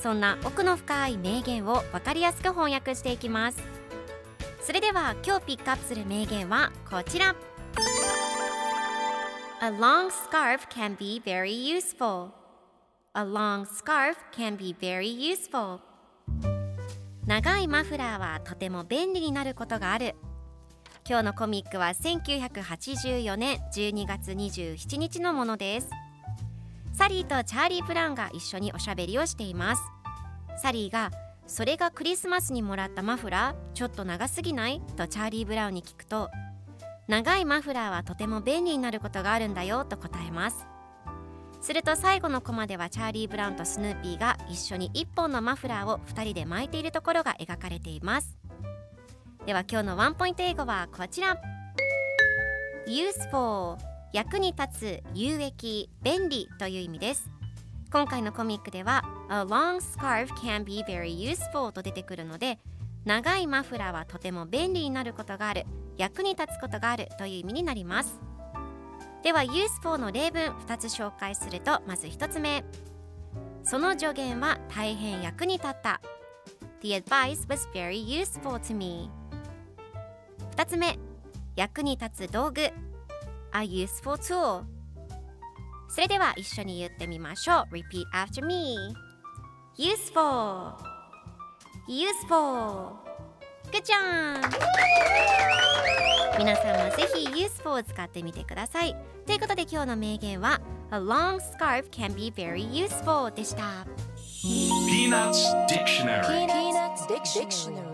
そんな奥の深い名言を分かりやすく翻訳していきます。それでは今日ピックアップする名言はこちら。A long scarf can be very useful. A long scarf can be very useful. 長いマフラーはとても便利になることがある。今日のコミックは1984年12月27日のものです。サリーとチャーリー・ブラウンが一緒におしゃべりをしています。サリーがそれがクリスマスにもらったマフラーちょっと長すぎない？とチャーリー・ブラウンに聞くと長いマフラーはとても便利になることがあるんだよと答えます。すると最後のコマではチャーリー・ブラウンとスヌーピーが一緒に1本のマフラーを2人で巻いているところが描かれています。では今日のワンポイント英語はこちら。useful 役に立つ有益便利という意味です。今回のコミックでは A long scarf can be very useful と出てくるので長いマフラーはとても便利になることがある。役に立つことがあるという意味になります。では useful の例文2つ紹介するとまず1つ目。その助言は大変役に立った。The advice was very useful to me. 2つ目。役に立つ道具。A useful tool. それでは一緒に言ってみましょう。Repeat after me. Useful Useful Good job! 皆さんもぜひ useful を使ってみてくださいということで今日の名言は A long scarf can be very useful でした Peanuts Dictionary. Peanuts Dictionary.